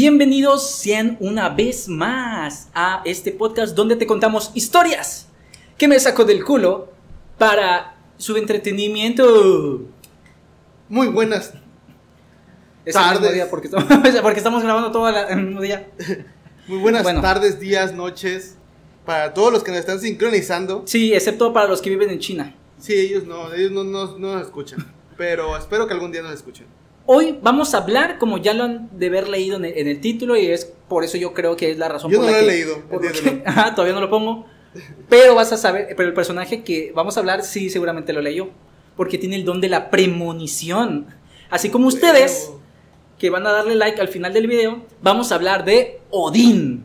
Bienvenidos sean una vez más a este podcast donde te contamos historias que me saco del culo para su entretenimiento. Muy buenas Es Tardes. día porque, estamos, porque estamos grabando todo el mismo día. Muy buenas Bueno. tardes, días, noches. Para todos los que nos están sincronizando. Sí, excepto para los que viven en China. Sí, ellos no, ellos no, no- no nos escuchan. Pero espero que algún día nos escuchen. Hoy vamos a hablar, como ya lo han de haber leído en el, en el título, y es por eso yo creo que es la razón Yo por no la lo he leído, que- entiéndelo. Ajá, todavía no lo pongo. Pero vas a saber, pero el personaje que vamos a hablar, sí, seguramente lo leyó. Porque tiene el don de la premonición. Así como ustedes, Pero- que van a darle like al final del video, vamos a hablar de Odín.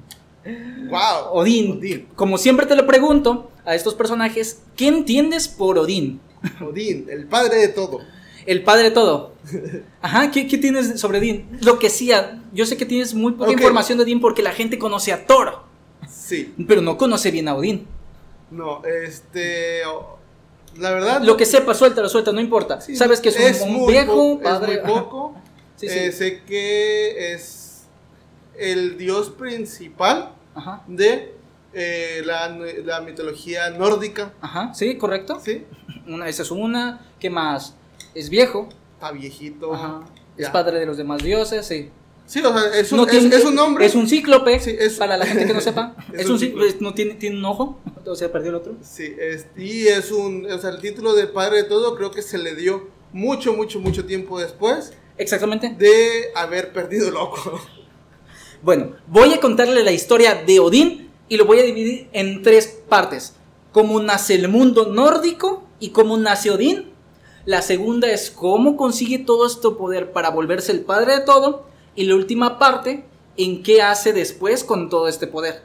Wow. Odín. Odín. Como siempre te lo pregunto a estos personajes, ¿qué entiendes por Odín? Odín, el padre de todo. El padre de todo. Ajá, ¿qué, qué tienes sobre Odín? Lo que sí, yo sé que tienes muy poca información de Odín porque la gente conoce a Thor, Sí. pero no conoce bien a Odín. No, este. La verdad. Lo que sepa, suéltalo, suelta, no importa. sí, Sabes que es un, viejo padre. Es muy poco. Sí, sí. Eh, sé que es el dios principal Ajá, de eh, la, la mitología nórdica. ajá, sí, correcto. Sí. Una, esa es una. ¿Qué más? Es viejo. Está viejito. Ajá. Es padre de los demás dioses, sí. Sí, o sea, es un, No es- tiene- es un nombre. Es un cíclope. Sí, es- para la gente que no sepa. Es es un cíclope. No tiene, tiene un ojo. O sea, perdió el otro. Sí, es- y es un, o sea, el título de padre de todo creo que se le dio mucho, mucho, mucho tiempo después Exactamente. de haber perdido el ojo. Bueno, voy a contarle la historia de Odín y lo voy a dividir en tres partes. Cómo nace el mundo nórdico y cómo nace Odín. La segunda es cómo consigue todo este poder para volverse el padre de todo. Y la última parte, en qué hace después con todo este poder.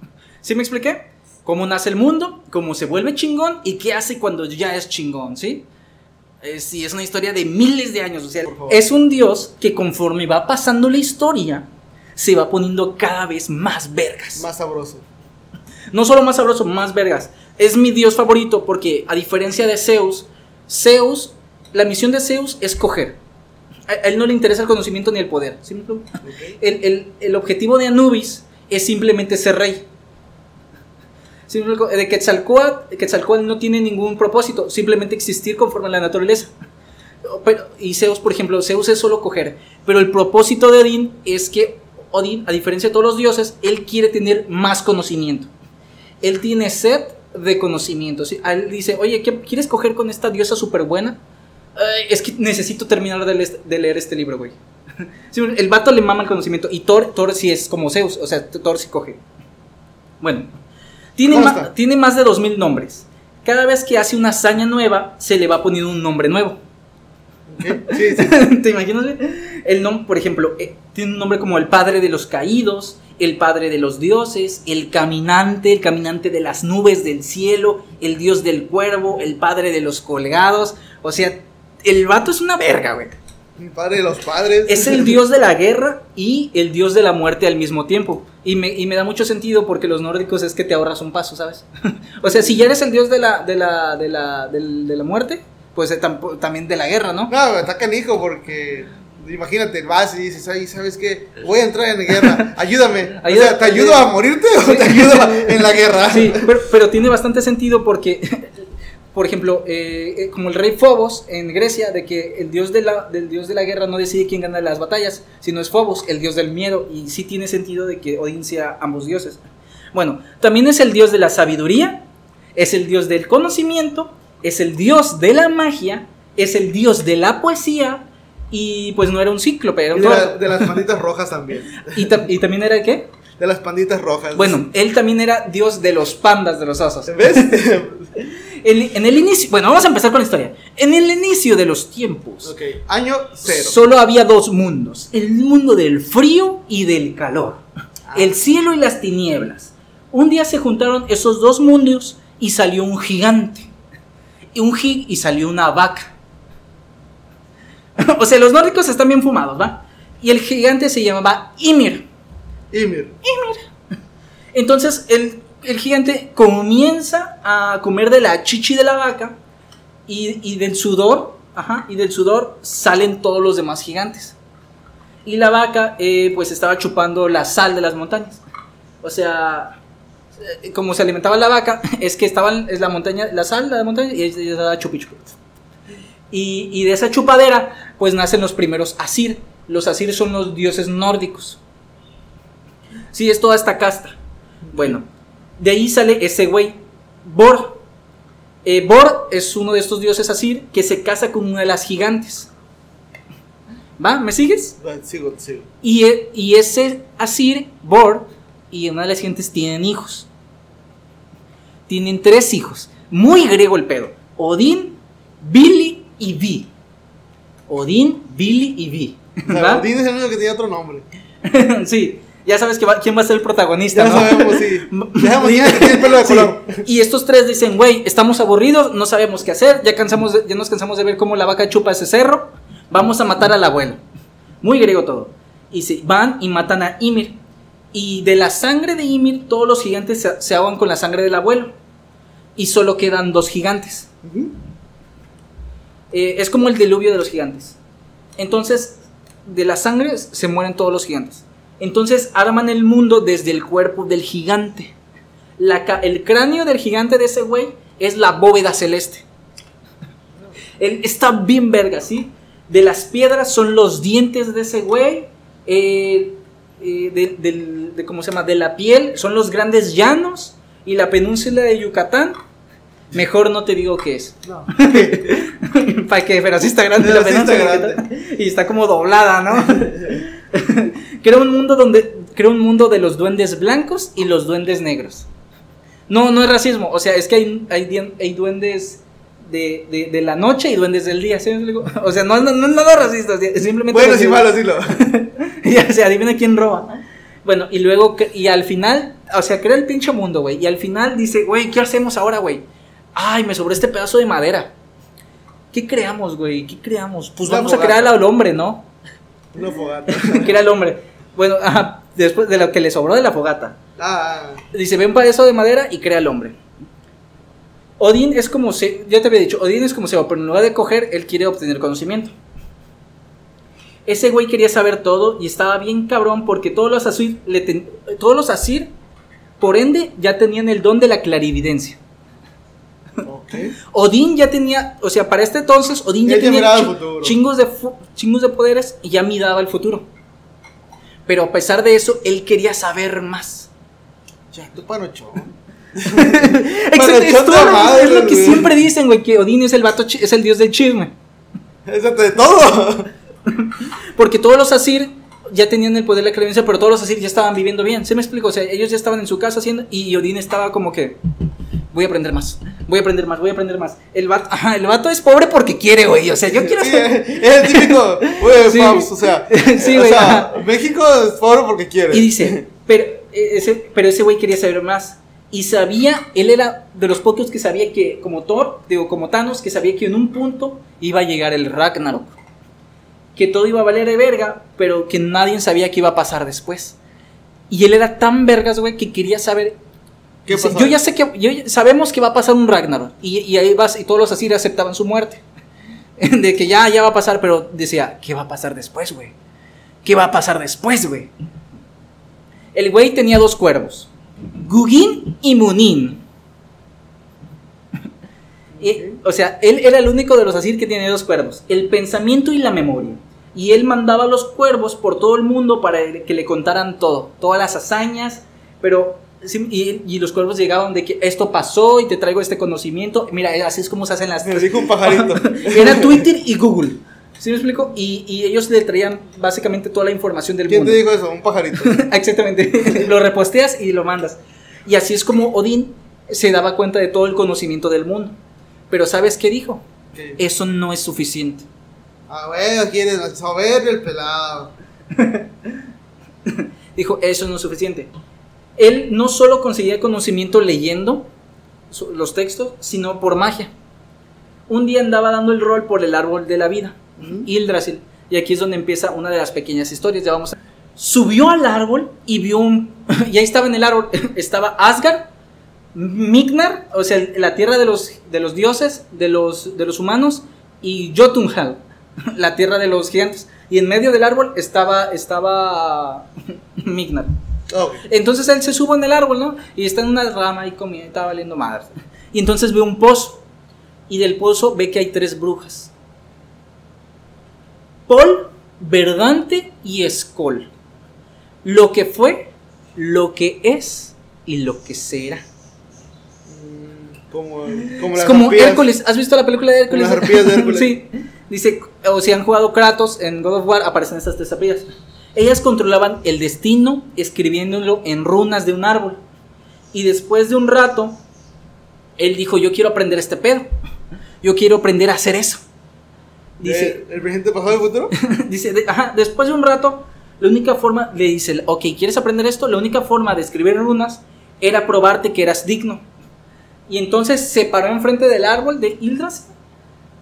¿Sí me expliqué? Cómo nace el mundo, cómo se vuelve chingón y qué hace cuando ya es chingón, ¿sí? Eh, sí, es una historia de miles de años. O sea, es un dios que conforme va pasando la historia, se va poniendo cada vez más vergas. Más sabroso. No solo más sabroso, más vergas. Es mi dios favorito porque, a diferencia de Zeus, Zeus, la misión de Zeus es coger. A a él no le interesa el conocimiento ni el poder. El, el- el objetivo de Anubis es simplemente ser rey. ¿Sí? De Quetzalcóatl, Quetzalcóatl no tiene ningún propósito, simplemente existir conforme a la naturaleza. Pero, y Zeus, por ejemplo, Zeus es solo coger. Pero el propósito de Odín es que Odín, a diferencia de todos los dioses, él quiere tener más conocimiento. Él tiene sed de conocimiento. ¿sí? A Él dice, oye, ¿qué quieres coger con esta diosa súper buena? "Ay, es que necesito terminar de, leer- de leer este libro, güey. Sí, el vato le mama el conocimiento. Y Thor, Thor sí es como Zeus, o sea, Thor sí coge. Bueno, tiene, ¿Cómo ma- está? tiene más de 2000 nombres. Cada vez que hace una hazaña nueva, se le va poniendo un nombre nuevo. ¿Ok? Sí, sí. ¿Te imaginas? El nombre, por ejemplo, eh, tiene un nombre como el padre de los caídos, el padre de los dioses, el caminante, el caminante de las nubes del cielo, el dios del cuervo, el padre de los colgados. O sea, el vato es una verga, güey. Mi padre de los padres. Es el dios de la guerra y el dios de la muerte al mismo tiempo. Y me, y me da mucho sentido porque los nórdicos es que te ahorras un paso, ¿sabes? o sea, si ya eres el dios de la, de la, de la, de la muerte, pues eh, también de la guerra, ¿no? No, está canijo porque. Imagínate, vas y dices, ay, ¿sabes qué? Voy a entrar en guerra, ayúdame. O Ayuda- sea, ¿te ayudo a morirte o te ayudo en la guerra? Sí, pero, pero tiene bastante sentido porque, por ejemplo, eh, eh, como el rey Phobos en Grecia, de que el dios de, la, del dios de la guerra no decide quién gana las batallas, sino es Phobos, el dios del miedo, y sí tiene sentido de que Odín sea ambos dioses. Bueno, también es el dios de la sabiduría, es el dios del conocimiento, es el dios de la magia, es el dios de la poesía, y pues no era un cíclope, era Y un de, la- toro. de las panditas rojas también. Y, ta- y también era qué? De las panditas rojas. Bueno, él también era dios de los pandas, de los osos. ¿Ves? El- en el inicio, bueno, vamos a empezar con la historia. En el inicio de los tiempos, ok, año cero. solo había dos mundos: el mundo del frío y del calor, el cielo y las tinieblas. Un día se juntaron esos dos mundos y salió un gigante, y un gig y salió una vaca. o sea, los nórdicos están bien fumados, ¿va? Y el gigante se llamaba Ymir. Ymir. Entonces el, el gigante comienza a comer de la chichi de la vaca y, y del sudor, ajá, y del sudor salen todos los demás gigantes. Y la vaca, eh, pues estaba chupando la sal de las montañas. O sea, eh, como se alimentaba la vaca, es que estaba en la montaña, la sal de la montaña y ella estaba chupi chupi. Y, y de esa chupadera, pues nacen los primeros Asir. Los Asir son los dioses nórdicos. Sí, es toda esta casta. Bueno, de ahí sale ese güey, Bor. Eh, Bor es uno de estos dioses Asir que se casa con una de las gigantes. ¿Va? ¿Me sigues? Sigo, sigo. Y, e- y ese Asir, Bor, y una de las gentes tienen hijos. Tienen tres hijos. Muy griego el pedo. Odín, Billy y Vi. Odín, Billy y Vi. Odín es el único que tiene otro nombre. sí, ya sabes que va- quién va a ser el protagonista, Ya ¿no? sabemos, sí. Ya el que tiene el pelo de Sí. color. Y estos tres dicen, güey, estamos aburridos, no sabemos qué hacer, ya, cansamos de- ya nos cansamos de ver cómo la vaca chupa ese cerro, vamos a matar al abuelo. Muy griego todo. Y se van y matan a Ymir. Y de la sangre de Ymir, todos los gigantes se, se ahogan con la sangre del abuelo. Y solo quedan dos gigantes. Ujú. Eh, es como el diluvio de los gigantes. Entonces, de la sangre se mueren todos los gigantes. Entonces arman el mundo desde el cuerpo del gigante. El cráneo del gigante de ese güey es la bóveda celeste. Él está bien verga, ¿sí? De las piedras son los dientes de ese güey. eh, eh, de- ¿Cómo se llama? De la piel son los grandes llanos. Y la península de Yucatán. Mejor no te digo qué es. No. Para que, pero sí está grande Pero la sí está. Y está como doblada, ¿no? Creo un mundo donde. Creo un mundo de los duendes blancos y los duendes negros. No, no es racismo. O sea, es que hay, hay, hay duendes de, de, de la noche y duendes del día. ¿sí? O sea, no, no, no, es racista. o sea, es simplemente. Bueno, sí, malo, dilo. ya se adivina quién roba. Bueno, y luego, y al final, o sea, crea el pinche mundo, güey. Y al final dice, güey, ¿qué hacemos ahora, güey? Ay, me sobró este pedazo de madera. ¿Qué creamos, güey? ¿Qué creamos? Pues Una vamos a crear al hombre, ¿no? Una fogata. que era el hombre. Bueno, ajá, después de lo que le sobró de la fogata. Ah, Dice, ven para eso de madera y crea al hombre. Odín es como se, ya te había dicho, Odín es como Seba, pero en lugar de coger, él quiere obtener conocimiento. Ese güey quería saber todo y estaba bien cabrón porque todos los Asir, le ten- todos los Asir, por ende, ya tenían el don de la clarividencia. Ok. Odín ya tenía, o sea, para este entonces, Odín ya tenía chingos, de chingos de poderes y ya miraba el futuro. Pero a pesar de eso, él quería saber más. Ya, panochón. Exacto, es, es lo que siempre dicen, güey, que Odín es el vato, es el dios del chisme. Exacto, de todo. Porque todos los Asir ya tenían el poder de la creencia, pero todos los Asir ya estaban viviendo bien. ¿Se me explico? O sea, ellos ya estaban en su casa haciendo y Odín estaba como que voy a aprender más, voy a aprender más, voy a aprender más. El vato, ajá, el vato es pobre porque quiere, güey. O sea, yo quiero Sí, ser- es el típico, güey, Sí. O sea, Sí, o sea. México es pobre porque quiere. Y dice, pero eh, ese, pero ese güey quería saber más. Y sabía, él era de los pocos que sabía que, como Thor, digo, como Thanos, que sabía que en un punto iba a llegar el Ragnarok. Que todo iba a valer de verga, pero que nadie sabía qué iba a pasar después. Y él era tan vergas, güey, que quería saber. ¿Qué Dice, pasó? Yo ya sé que, yo sabemos que va a pasar un Ragnarok. Y, y ahí vas, y todos los así aceptaban su muerte. De que ya, ya va a pasar, pero decía, ¿qué va a pasar después, güey? ¿Qué va a pasar después, güey? El güey tenía dos cuervos, Gugin y Munin. Y, o sea, él era el único de los Asir que tenía dos cuervos, el pensamiento y la memoria. Y él mandaba a los cuervos por todo el mundo para que le contaran todo, todas las hazañas, pero sí, y, y los cuervos llegaban de que esto pasó y te traigo este conocimiento. Mira, así es como se hacen las Me dijo un pajarito. Era Twitter y Google. ¿Sí me explico? Y, y ellos le traían básicamente toda la información del ¿Quién mundo. te dijo eso? Un pajarito. Exactamente. lo reposteas y lo mandas. Y así es como Odín se daba cuenta de todo el conocimiento del mundo. Pero ¿sabes qué dijo? ¿Qué? Eso no es suficiente. Ah, bueno, quieres saber el pelado. Dijo, eso no es suficiente. Él no solo conseguía conocimiento leyendo los textos, sino por magia. Un día andaba dando el rol por el árbol de la vida, Yggdrasil, y aquí es donde empieza una de las pequeñas historias. Ya vamos a- Subió al árbol y vio un. y ahí estaba en el árbol. estaba Asgard, Mignar, o sea, la tierra de los, de los dioses, de los, de los humanos, y Jotunheim, la tierra de los gigantes. Y en medio del árbol estaba, estaba Mignar. Entonces él se sube en el árbol, ¿no? Y está en una rama y comiendo, estaba valiendo madre. Y entonces ve un pozo. Y del pozo ve que hay tres brujas. Paul, Verdante y Escol. Lo que fue, lo que es y lo que será. Como, como Es como arpías. Hércules. ¿Has visto la película de Hércules? Las arpías de Hércules. sí. Dice, o si han jugado Kratos en God of War, aparecen estas tres arpías. Ellas controlaban el destino escribiéndolo en runas de un árbol. Y después de un rato, él dijo, yo quiero aprender este pedo. Yo quiero aprender a hacer eso. Dice, ¿El, el presente, pasado y futuro? dice de- ajá, después de un rato, la única forma, le dice, ok, ¿quieres aprender esto? La única forma de escribir runas era probarte que eras digno. Y entonces se paró enfrente del árbol de Ildrassil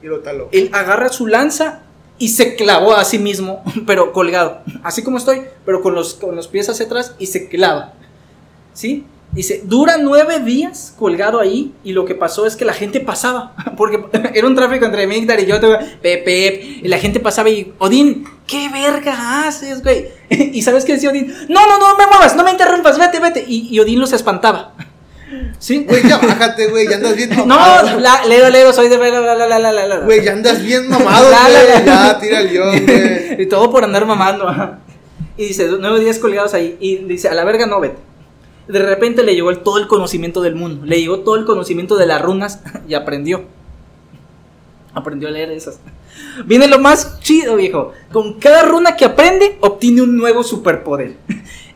Y lo taló. él agarra su lanza y se clavó a sí mismo, pero colgado. Así como estoy, pero con los, con los pies hacia atrás y se clava. ¿Sí? Dice, dura nueve días colgado ahí y lo que pasó es que la gente pasaba, porque era un tráfico entre Migdar y yo, Pepe, y la gente pasaba y, Odín, ¿qué verga haces, güey? Y ¿sabes qué decía Odín? No, no, no me muevas, no me interrumpas, vete, vete. Y, y Odín los espantaba. ¿Sí? Güey, ya bájate, güey, ya andas bien No, la, leo, leo, soy de... La, la, la, la, la, la. Güey, ya andas bien mamado, güey. Ya, tira el guion, güey. y todo por andar mamando. Y dice, nueve días colgados ahí. Y dice, a la verga no, vete. De repente le llegó el- todo el conocimiento del mundo. Le llegó todo el conocimiento de las runas y aprendió. Aprendió a leer esas. Viene lo más chido, viejo. Con cada runa que aprende, obtiene un nuevo superpoder.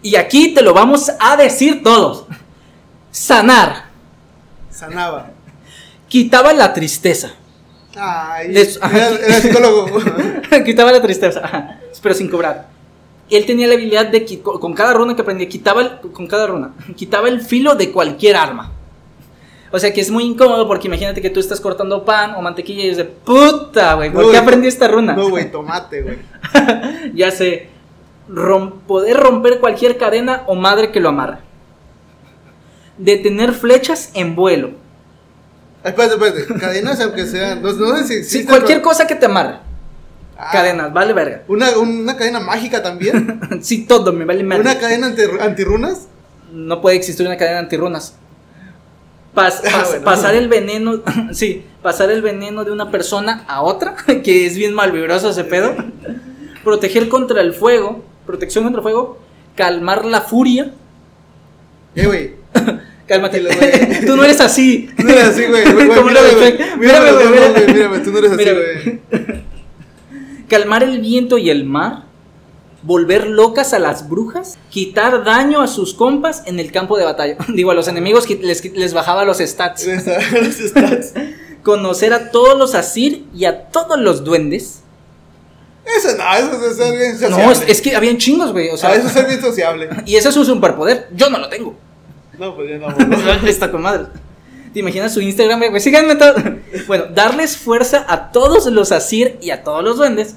Y aquí te lo vamos a decir todos. Sanar. Sanaba. Quitaba la tristeza. Ay, Les- era, era psicólogo. quitaba la tristeza, ajá, pero sin cobrar. Él tenía la habilidad de con cada runa que aprendía, quitaba el, con cada runa, quitaba el filo de cualquier arma. O sea que es muy incómodo porque imagínate que tú estás cortando pan o mantequilla y es de puta, güey, ¿por No, qué aprendí esta runa? No, güey, tomate, güey. ya sé, rom- poder romper cualquier cadena o madre que lo amarre. Detener flechas en vuelo. Espérate, espérate. Cadenas, aunque sean. No, no sé si Sí, cualquier cosa que te amarre. Ah, Cadenas, vale verga. Una, una cadena mágica también. sí, todo me vale madre. una cadena anti, antirrunas. no puede existir una cadena antirrunas. Pas- Ah, pas- bueno. Pasar el veneno, sí, pasar el veneno de una persona a otra, que es bien malvibroso ese pedo. Proteger contra el fuego, protección contra el fuego, calmar la furia. Eh, güey. Cálmate, güey. tú no eres así. Tú no eres así, güey. Mírame, güey. Mírame, güey. Mírame, tú no eres así, güey. Calmar el viento y el mar, volver locas a las brujas, quitar daño a sus compas en el campo de batalla. Digo, a los enemigos les, les bajaba los stats. Los stats. conocer a todos los asir y a todos los duendes. Eso no, eso es ser bien sociable. No, es, es que habían chingos, güey. O sea, Ah, eso es ser bien sociable. y ese es un superpoder. Yo no lo tengo. No, pues ya no. Está con madre. ¿Te imaginas su Instagram, güey? Síganme todo. Bueno, darles fuerza a todos los asir y a todos los duendes.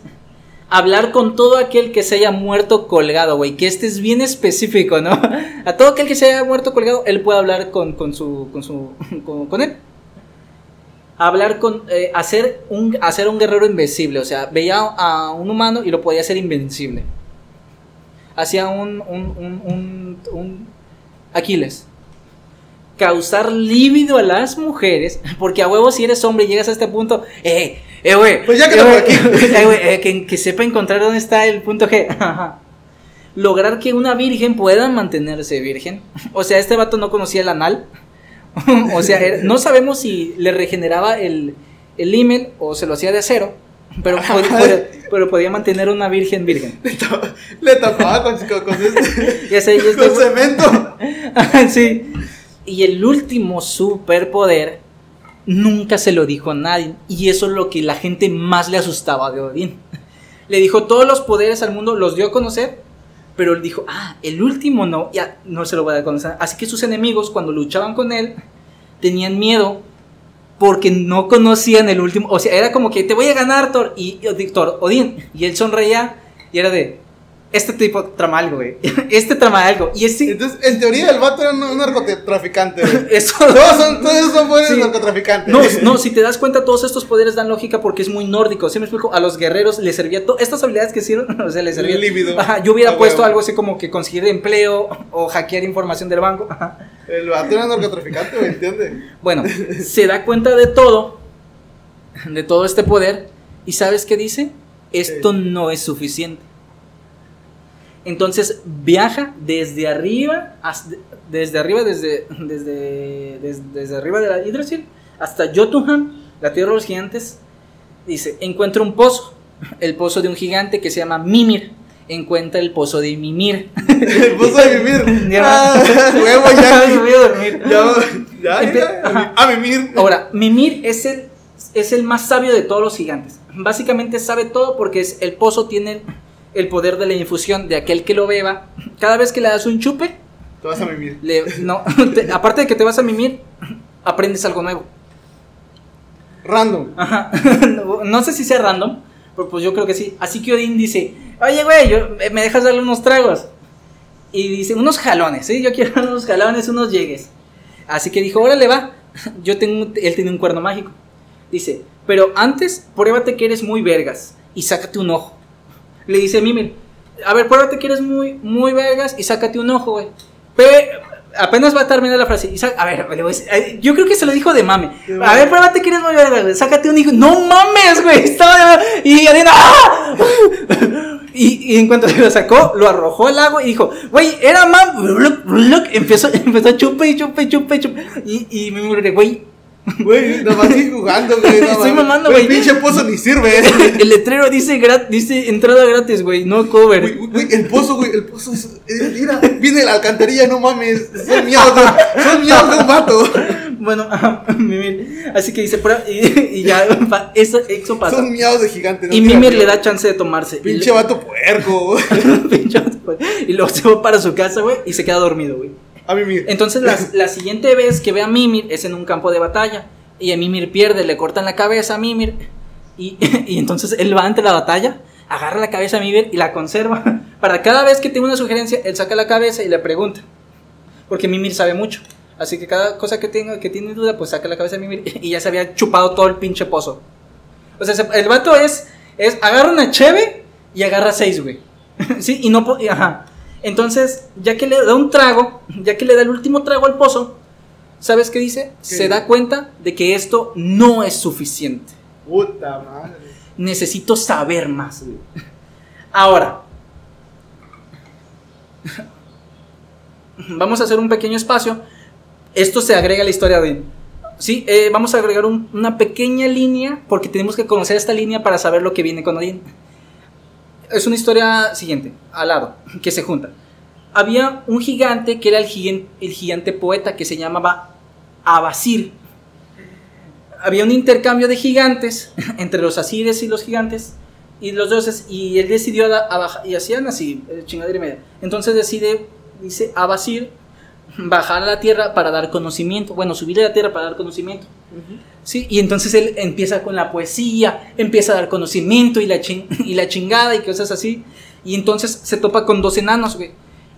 Hablar con todo aquel que se haya muerto colgado, güey. Que este es bien específico, ¿no? A todo aquel que se haya muerto colgado, él puede hablar con, con su. con su. con, con él. Hablar con. eh, hacer, un, hacer un guerrero invencible. O sea, veía a un humano y lo podía hacer invencible. Hacía un. un, un, un, un Aquiles. Causar lívido a las mujeres. Porque a huevo, si eres hombre y llegas a este punto. ¡Eh! ¡Eh, güey! Pues ya que eh, lo güey, por aquí. eh, eh, que, que sepa encontrar dónde está el punto G. Ajá. Lograr que una virgen pueda mantenerse virgen. O sea, este vato no conocía el anal. o sea, era- no sabemos si le regeneraba el, el email o se lo hacía de acero. Pero, pod- pod- pero podía mantener una virgen virgen. Le tapa- Le tapaba con, con, este- sé, cemento. sí. Y el último superpoder nunca se lo dijo a nadie. Y eso es lo que la gente más le asustaba de Odín. Le dijo todos los poderes al mundo, los dio a conocer. Pero él dijo, ah, el último no, ya no se lo voy a conocer. Así que sus enemigos, cuando luchaban con él, tenían miedo porque no conocían el último. O sea, era como que te voy a ganar, Thor. Y, y Thor, Odín. Y él sonreía y era de, Este tipo trama algo, güey. Este trama algo. Y ese. Entonces, en teoría, el vato era un, un narcotraficante. Eso. Todos son, todos son Sí. narcotraficantes. No, no, si te das cuenta, todos estos poderes dan lógica porque es muy nórdico. ¿Sí me explico? A los guerreros les servía todo. Estas habilidades que hicieron, o sea, les servía. Líbido. Ajá, yo hubiera Ah, puesto algo así como que conseguir empleo o hackear información del banco. Ajá. El vato era narcotraficante, ¿me entiendes? Bueno, se da cuenta de todo, de todo este poder, y ¿sabes qué dice? Esto no es suficiente. Entonces viaja desde arriba, hasta- desde arriba, desde, desde, desde, desde arriba de la Yggdrasil hasta Jotunheim, la tierra de los gigantes. Dice, encuentra un pozo, el pozo de un gigante que se llama Mimir. Encuentra el pozo de Mimir. El pozo de. Ya. Ah, huevo, ya. Me voy a dormir. Ya, ya, ya. A mimir. Ahora, Mimir es el, es el más sabio de todos los gigantes. Básicamente sabe todo porque es, el pozo tiene el poder de la infusión de aquel que lo beba. Cada vez que le das un chupe, Te vas a mimir. le- no, te- aparte de que te vas a mimir, aprendes algo nuevo. Random. Ajá. No, no sé si sea random, pero pues yo creo que sí. Así que Odín dice, oye, güey, yo- me dejas darle unos tragos. Y dice, unos jalones, ¿sí? Yo quiero unos jalones, unos llegues. Así que dijo, órale, va. Yo tengo, él tiene un cuerno mágico. Dice, pero antes, pruébate que eres muy vergas y sácate un ojo. Le dice Mimir, a ver, pruébate que eres muy, muy vergas y sácate un ojo, güey. Pe- apenas va a terminar la frase. y a ver, eh, yo creo que se lo dijo de mame. A ver, pruébate que eres muy vergas, güey. Sácate un hijo. No mames, güey. Estaba y Adina, ¡ah! Y, y en cuanto se lo sacó, lo arrojó al agua y dijo, güey, era mam. Empezó, empezó a chupe y chupe, chupe, chupe. Y, y me muré, güey. Güey, nada más sigue jugando, güey. Estoy mamando, El güey. pinche pozo ni sirve. El letrero dice, grat- dice entrada gratis, güey, no cover. Güey, güey, el pozo, güey, el pozo es. eh, Mira, viene la alcantarilla, no mames. Son de- son miados de un vato. Bueno, Mimir. Así que dice, "Prueba", y, y ya, eso, eso pasa. Son miados de gigante. no Y Mimir le da chance de tomarse. Pinche vato puerco. Pinche vato, güey. Y luego se va para su casa, güey, y se queda dormido, güey. A mimir. Entonces la, la siguiente vez que ve a Mimir es en un campo de batalla. Y a Mimir pierde, le cortan la cabeza a Mimir. Y, y entonces él va ante la batalla, agarra la cabeza a Mimir y la conserva. Para cada vez que tenga una sugerencia, él saca la cabeza y le pregunta. Porque Mimir sabe mucho. Así que cada cosa que tenga que tiene duda, pues saca la cabeza de Mimir. Y ya se había chupado todo el pinche pozo. O sea, se- el vato es, es agarra una cheve y agarra seis, güey. sí, y no, y ajá. Entonces, ya que le da un trago, ya que le da el último trago al pozo, ¿sabes qué dice? ¿Qué? Se da cuenta de que esto no es suficiente. Puta madre. Necesito saber más. Ahora, vamos a hacer un pequeño espacio. Esto se agrega a la historia de... Sí, eh, vamos a agregar un- una pequeña línea porque tenemos que conocer esta línea para saber lo que viene con Odín. Es una historia siguiente, al lado, que se junta. Había un gigante que era el gigante, poeta que se llamaba Abasir. Había un intercambio de gigantes entre los asires y los gigantes y los dioses y él decidió a, y hacían así, eh, chingadera y media. Entonces decide, dice Abasir, bajar a la tierra para dar conocimiento, bueno, subir a la tierra para dar conocimiento. Sí, y entonces él empieza con la poesía, empieza a dar conocimiento y la, chin- y la chingada y cosas así. Y entonces se topa con dos enanos, güey.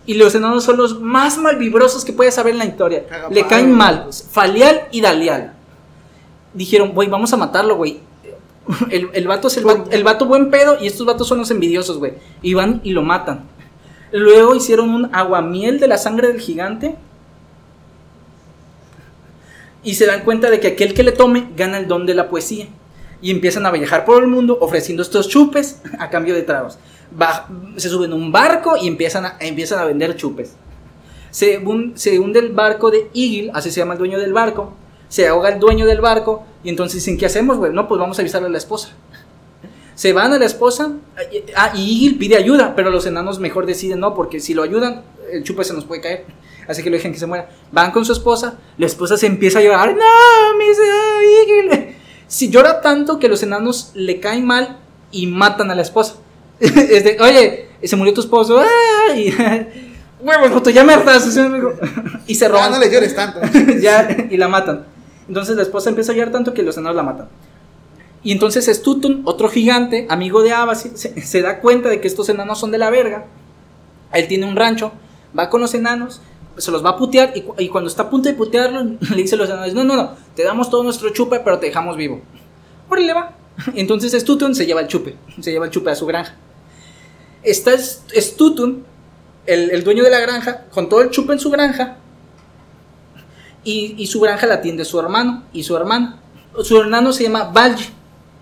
Y los enanos son los más malvibrosos que puedes saber en la historia. Le caen mal, Falial y Dalial. Dijeron, güey, vamos a matarlo, güey. El, el vato es el, el vato buen pedo y estos vatos son los envidiosos, güey. Y van y lo matan. Luego hicieron un aguamiel de la sangre del gigante. Y se dan cuenta de que aquel que le tome gana el don de la poesía. Y empiezan a viajar por el mundo ofreciendo estos chupes a cambio de tragos. Se suben a un barco y empiezan a, empiezan a vender chupes. Se hunde el barco de Eagle, así se llama el dueño del barco. Se ahoga el dueño del barco y entonces dicen, ¿qué hacemos, güey? No, pues vamos a avisarle a la esposa. Se van a la esposa ah, y Eagle pide ayuda, pero los enanos mejor deciden no, porque si lo ayudan, el chupe se nos puede caer. Así que lo dejan que se muera. Van con su esposa, la esposa se empieza a llorar. No, dice Eagle. Si llora tanto que los enanos le caen mal y matan a la esposa. Es de, Oye, se murió tu esposo. ¡Ay! Huevos, puto, ya me hartas. Y se roban. no le llores tanto. ya, y la matan. Entonces la esposa empieza a llorar tanto que los enanos la matan. Y entonces Stutun, otro gigante, amigo de Abasir, se, da cuenta de que estos enanos son de la verga. Él tiene un rancho, va con los enanos, se los va a putear y, cu- y cuando está a punto de putearlo, le dice a los enanos, no, no, no, te damos todo nuestro chupe, pero te dejamos vivo. Órale, va. Entonces Stutun se lleva el chupe, se lleva el chupe a su granja. Está Stutun, el, el dueño de la granja, con todo el chupe en su granja, y, su granja la atiende su hermano y su hermana. Su hermano se llama Balji.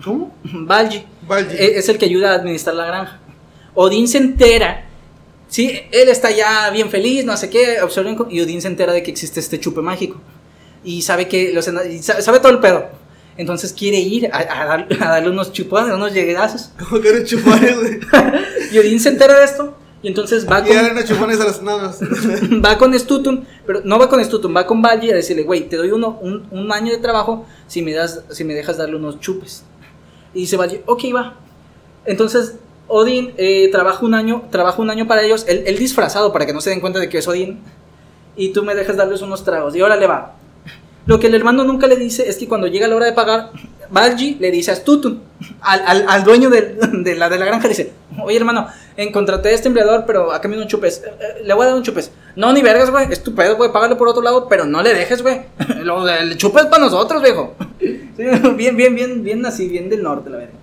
¿Cómo? Balji. Balji. E- Es el que ayuda a administrar la granja. Odín se entera. Sí, él está ya bien feliz, no sé qué, y Odín se entera de que existe este chupe mágico. Y sabe que los sabe todo el pedo. Entonces quiere ir a, a dar- a darle unos chupones, unos lleguedazos. ¿Cómo que eres chupones, güey? Y Odín se entera de esto. Y entonces va Y con, eran unos chupones a los enanos. va con Stutun, pero no va con Stutun, va con Balji a decirle, güey, te doy uno, un, un año de trabajo si me, das, si me dejas darle unos chupes. Y dice Balji, ok, va. Entonces, Odín eh, trabaja un año, trabaja un año para ellos, él, él disfrazado para que no se den cuenta de que es Odín. Y tú me dejas darles unos tragos. Y órale va. Lo que el hermano nunca le dice es que cuando llega la hora de pagar, Balji le dice a Stutun, al, al, al dueño del- de, la, de la granja, dice, oye hermano, encontré a este empleador, pero a cambio de un chupes, eh, eh, le voy a dar un chupes. No, ni vergas, güey, es tu pedo, güey, págale por otro lado, pero no le dejes, güey. Del chupes para nosotros, viejo. Bien, bien, bien, bien así, bien del norte, la verga.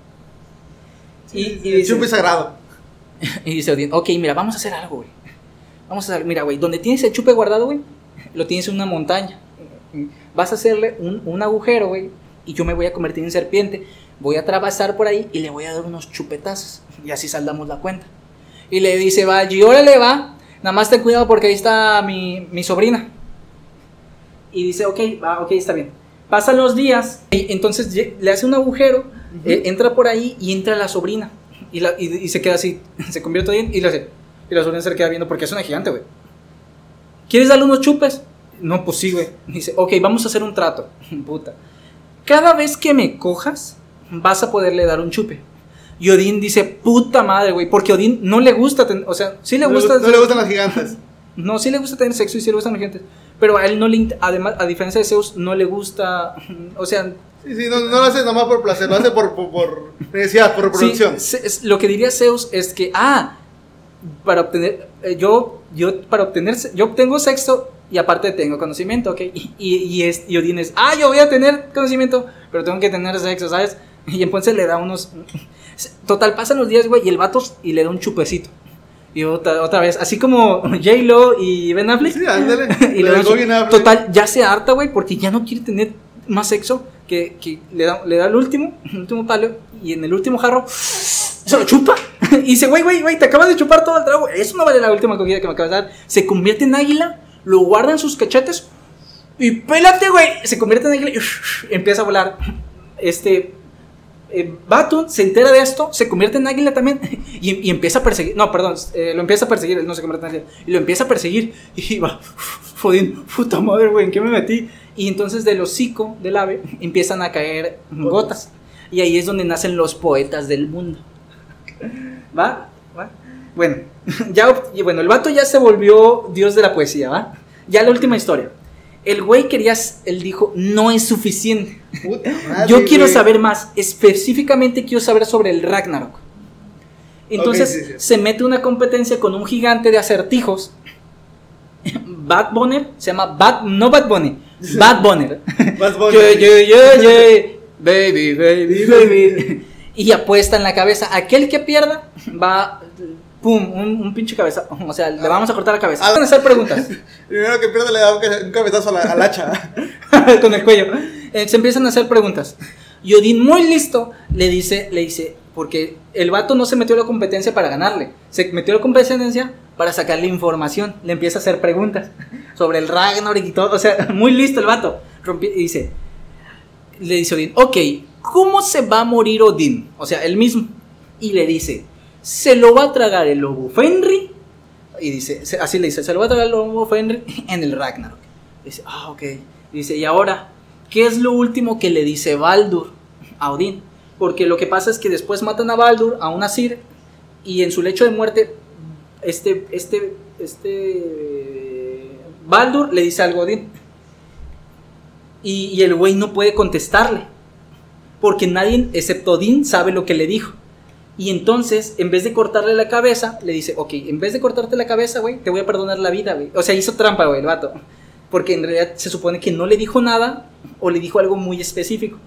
Y, y El dice, chupe sagrado. y dice Odín, ok, mira, vamos a hacer algo, güey. Vamos a hacer, mira, güey, donde tienes el chupe guardado, güey, lo tienes en una montaña. Vas a hacerle un, un agujero, güey, y yo me voy a convertir en serpiente. Voy a atravesar por ahí y le voy a dar unos chupetazos. Y así saldamos la cuenta. Y le dice, va, y órale, va. Nada más ten cuidado porque ahí está mi, mi sobrina. Y dice, ok, va, ok, está bien. Pasan los días, y entonces le hace un agujero, eh, entra por ahí y entra la sobrina. Y, la, y, y se queda así, se convierte bien y le hace. Y la sobrina se le queda viendo porque es una gigante, güey. ¿Quieres darle unos chupes? No, pues sí, güey. Dice, ok, vamos a hacer un trato. Puta. Cada vez que me cojas, vas a poderle dar un chupe. Y Odín dice, puta madre, güey. Porque Odín no le gusta, ten- o sea, sí le No gusta. No le gustan las gigantes. No, sí le gusta tener sexo y sí le gustan las gente. Pero a él no le, además, a diferencia de Zeus, no le gusta, o sea, Sí, sí, no, no lo hace nomás por placer, lo hace por, por, por necesidad, por sí, es- lo que diría Zeus es que, ah, para obtener, eh, yo, yo, para obtener, yo obtengo sexo y aparte tengo conocimiento, ¿ok? Y, y, y, es, y Odín es, ah, yo voy a tener conocimiento, pero tengo que tener sexo, ¿sabes? Y entonces le da unos, total, pasan los días, güey, y el vato y le da un chupecito. Y otra, otra vez, así como J-Lo y Ben Affleck. Sí, ándale. y le bien Affleck. Total, ya se harta, güey, porque ya no quiere tener más sexo. Que, que le, da, le da el último, el último palo. Y en el último jarro, se lo chupa. y dice, güey, güey, güey, te acabas de chupar todo el trago. Eso no vale la última comida que me acabas de dar. Se convierte en águila, lo guarda en sus cachetes. Y pélate, güey. Se convierte en águila y empieza a volar. Este. Eh, se entera de esto, se convierte en águila también y, empieza a perseguir. No, perdón, eh, lo empieza a perseguir, no se convierte en águila. Y lo empieza a perseguir y va, jodiendo, puta madre, güey, ¿en qué me metí? Y entonces del hocico del ave empiezan a caer gotas. Y ahí es donde nacen los poetas del mundo. ¿Va? ¿Va? Bueno, ya, bueno, el vato ya se volvió dios de la poesía, ¿va? Ya la última historia. El güey quería, él dijo, no es suficiente. Puta madre, Yo quiero güey. saber más. Específicamente quiero saber sobre el Ragnarok. Entonces Ok, sí, sí. se mete una competencia con un gigante de acertijos. Bad Bonner se llama Bad, no Bad Bunny, Bad Bonner. Bad yeah. Baby, baby, baby. Y apuesta en la cabeza. Aquel que pierda va, pum, un, un pinche cabeza. O sea, le vamos a cortar la cabeza. Van a hacer preguntas. Primero que pierde le da un ca- un cabezazo a la- al hacha. con el cuello. Eh, se empiezan a hacer preguntas. Y Odín, muy listo, le dice, le dice, porque el vato no se metió a la competencia para ganarle, se metió a la competencia para sacarle información. Le empieza a hacer preguntas sobre el Ragnarok y todo. O sea, muy listo el vato. Rompi- y dice, le dice Odín, ok, ¿cómo se va a morir Odín? O sea, él mismo. Y le dice, se lo va a tragar el lobo Fenry. Y dice, así le dice, se lo va a tragar el lobo Fenry en el Ragnarok. Dice, ah, ok. Dice, y ahora, ¿qué es lo último que le dice Baldur a Odín? Porque lo que pasa es que después matan a Baldur, a un Asir, y en su lecho de muerte, este, este, este, Baldur le dice algo a Odín. Y, y el güey no puede contestarle. Porque nadie, excepto Odín, sabe lo que le dijo. Y entonces, en vez de cortarle la cabeza, le dice, ok, en vez de cortarte la cabeza, güey, te voy a perdonar la vida, güey. O sea, hizo trampa, güey, el vato. Porque en realidad se supone que no le dijo nada o le dijo algo muy específico.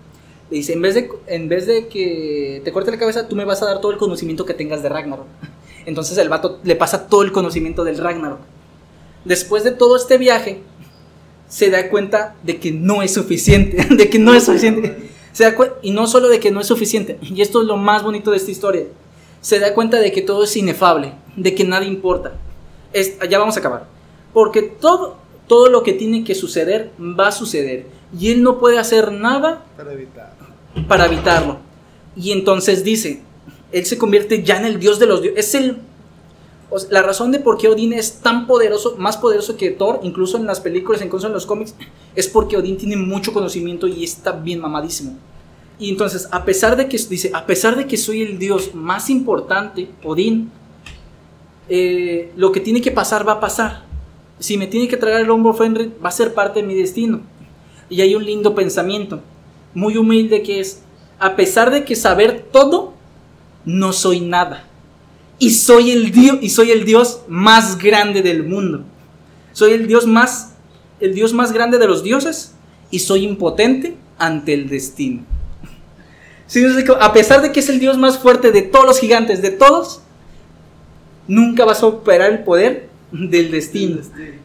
Le dice, en vez de, en vez de que te corte la cabeza, tú me vas a dar todo el conocimiento que tengas de Ragnarok. Entonces el vato le pasa todo el conocimiento del Ragnarok. Después de todo este viaje, se da cuenta de que no es suficiente, de que no es suficiente. Se da y no solo de que no es suficiente, y esto es lo más bonito de esta historia, se da cuenta de que todo es inefable, de que nada importa. Es, ya vamos a acabar. Porque todo, todo lo que tiene que suceder va a suceder. Y él no puede hacer nada Para evitar. para evitarlo. Y entonces dice, él se convierte ya en el dios de los dioses. Es el... o sea, la razón de por qué Odín es tan poderoso, más poderoso que Thor, incluso en las películas, incluso en los cómics, es porque Odín tiene mucho conocimiento y está bien mamadísimo. Y entonces, a pesar de que, dice, a pesar de que soy el dios más importante, Odín, eh, lo que tiene que pasar va a pasar. Si me tiene que tragar el hombro Fenrir, va a ser parte de mi destino. Y hay un lindo pensamiento, muy humilde que es, a pesar de que saber todo, no soy nada. Y soy el dios, y soy el dios más grande del mundo. Soy el dios más, el dios más grande de los dioses y soy impotente ante el destino. Sí, a pesar de que es el dios más fuerte de todos los gigantes, de todos, nunca va a superar el poder del destino.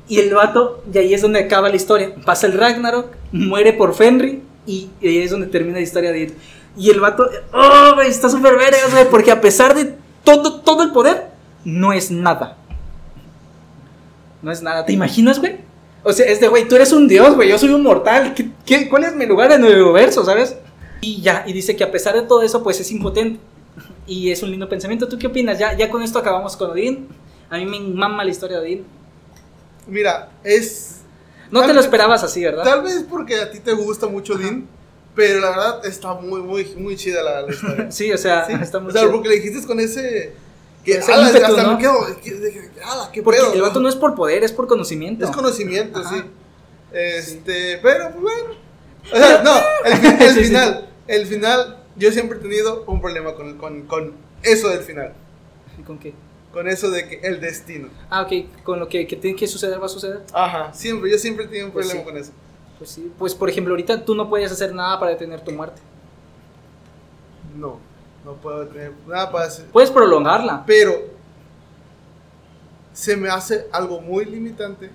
Y el vato, y ahí es donde acaba la historia. Pasa el Ragnarok, muere por Fenrir, y, ahí es donde termina la historia de él. Y el vato, oh, está súper vergas, güey, porque a pesar de todo, todo el poder, no es nada. No es nada. ¿Te imaginas, güey? O sea, este güey, tú eres un dios, güey, yo soy un mortal. ¿Qué, qué- cuál es mi lugar en el universo, sabes? Y ya, y dice que a pesar de todo eso, pues es impotente. Y es un lindo pensamiento. ¿Tú qué opinas? Ya, ya con esto acabamos con Odín. A mí me mama la historia de Odín. Mira, es. No te lo esperabas así, ¿verdad? Tal vez porque a ti te gusta mucho Dean, pero la verdad está muy, muy, muy chida la, la historia. Sí, o sea, Sí, está muy o sea, chido. porque le dijiste con ese. Que, Ese ala, ímpetu, hasta ¿no? me quedo. que- dije, ala, qué Porque pedo, el vato no es por poder, es por conocimiento. Es conocimiento, Ajá. sí. Este, pero pues, bueno. O sea, no, el, el Sí, sí. final. El final, yo siempre he tenido un problema con, con, con eso del final. ¿Y con qué? Con eso de que el destino. Ah, ok, con lo que, que tiene que suceder va a suceder. Ajá. Siempre, yo siempre he tenido un Pues problema sí. con eso. Pues sí, pues por ejemplo, ahorita tú no puedes hacer nada para detener tu muerte. No, no puedo tener nada para hacer. Puedes prolongarla. Pero se me hace algo muy limitante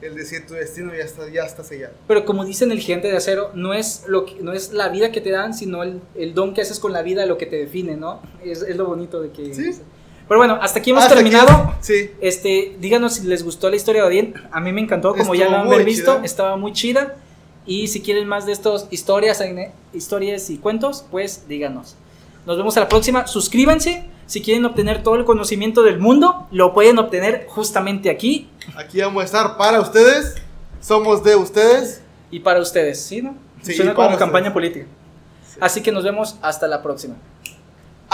el decir tu destino ya está, ya está sellado. Pero como dicen el gigante de acero, no es, lo que- no es la vida que te dan, sino el, el don que haces con la vida lo que te define, ¿no? Es, es lo bonito de que... Sí. Pero bueno, hasta aquí hemos Hasta aquí- terminado. sí. Este, díganos si les gustó la historia de Odín. A mí me encantó, como ya Estuvo lo han muy ver visto, chida. estaba muy chida. Y si quieren más de estos historias, ane- historias y cuentos, pues díganos. Nos vemos a la próxima. Suscríbanse. Si quieren obtener todo el conocimiento del mundo, lo pueden obtener justamente aquí Aquí vamos a estar para ustedes. Somos de ustedes. y para ustedes, ¿sí? ¿no? Sí, Suena como campaña ustedes. política. Así que nos vemos hasta la próxima.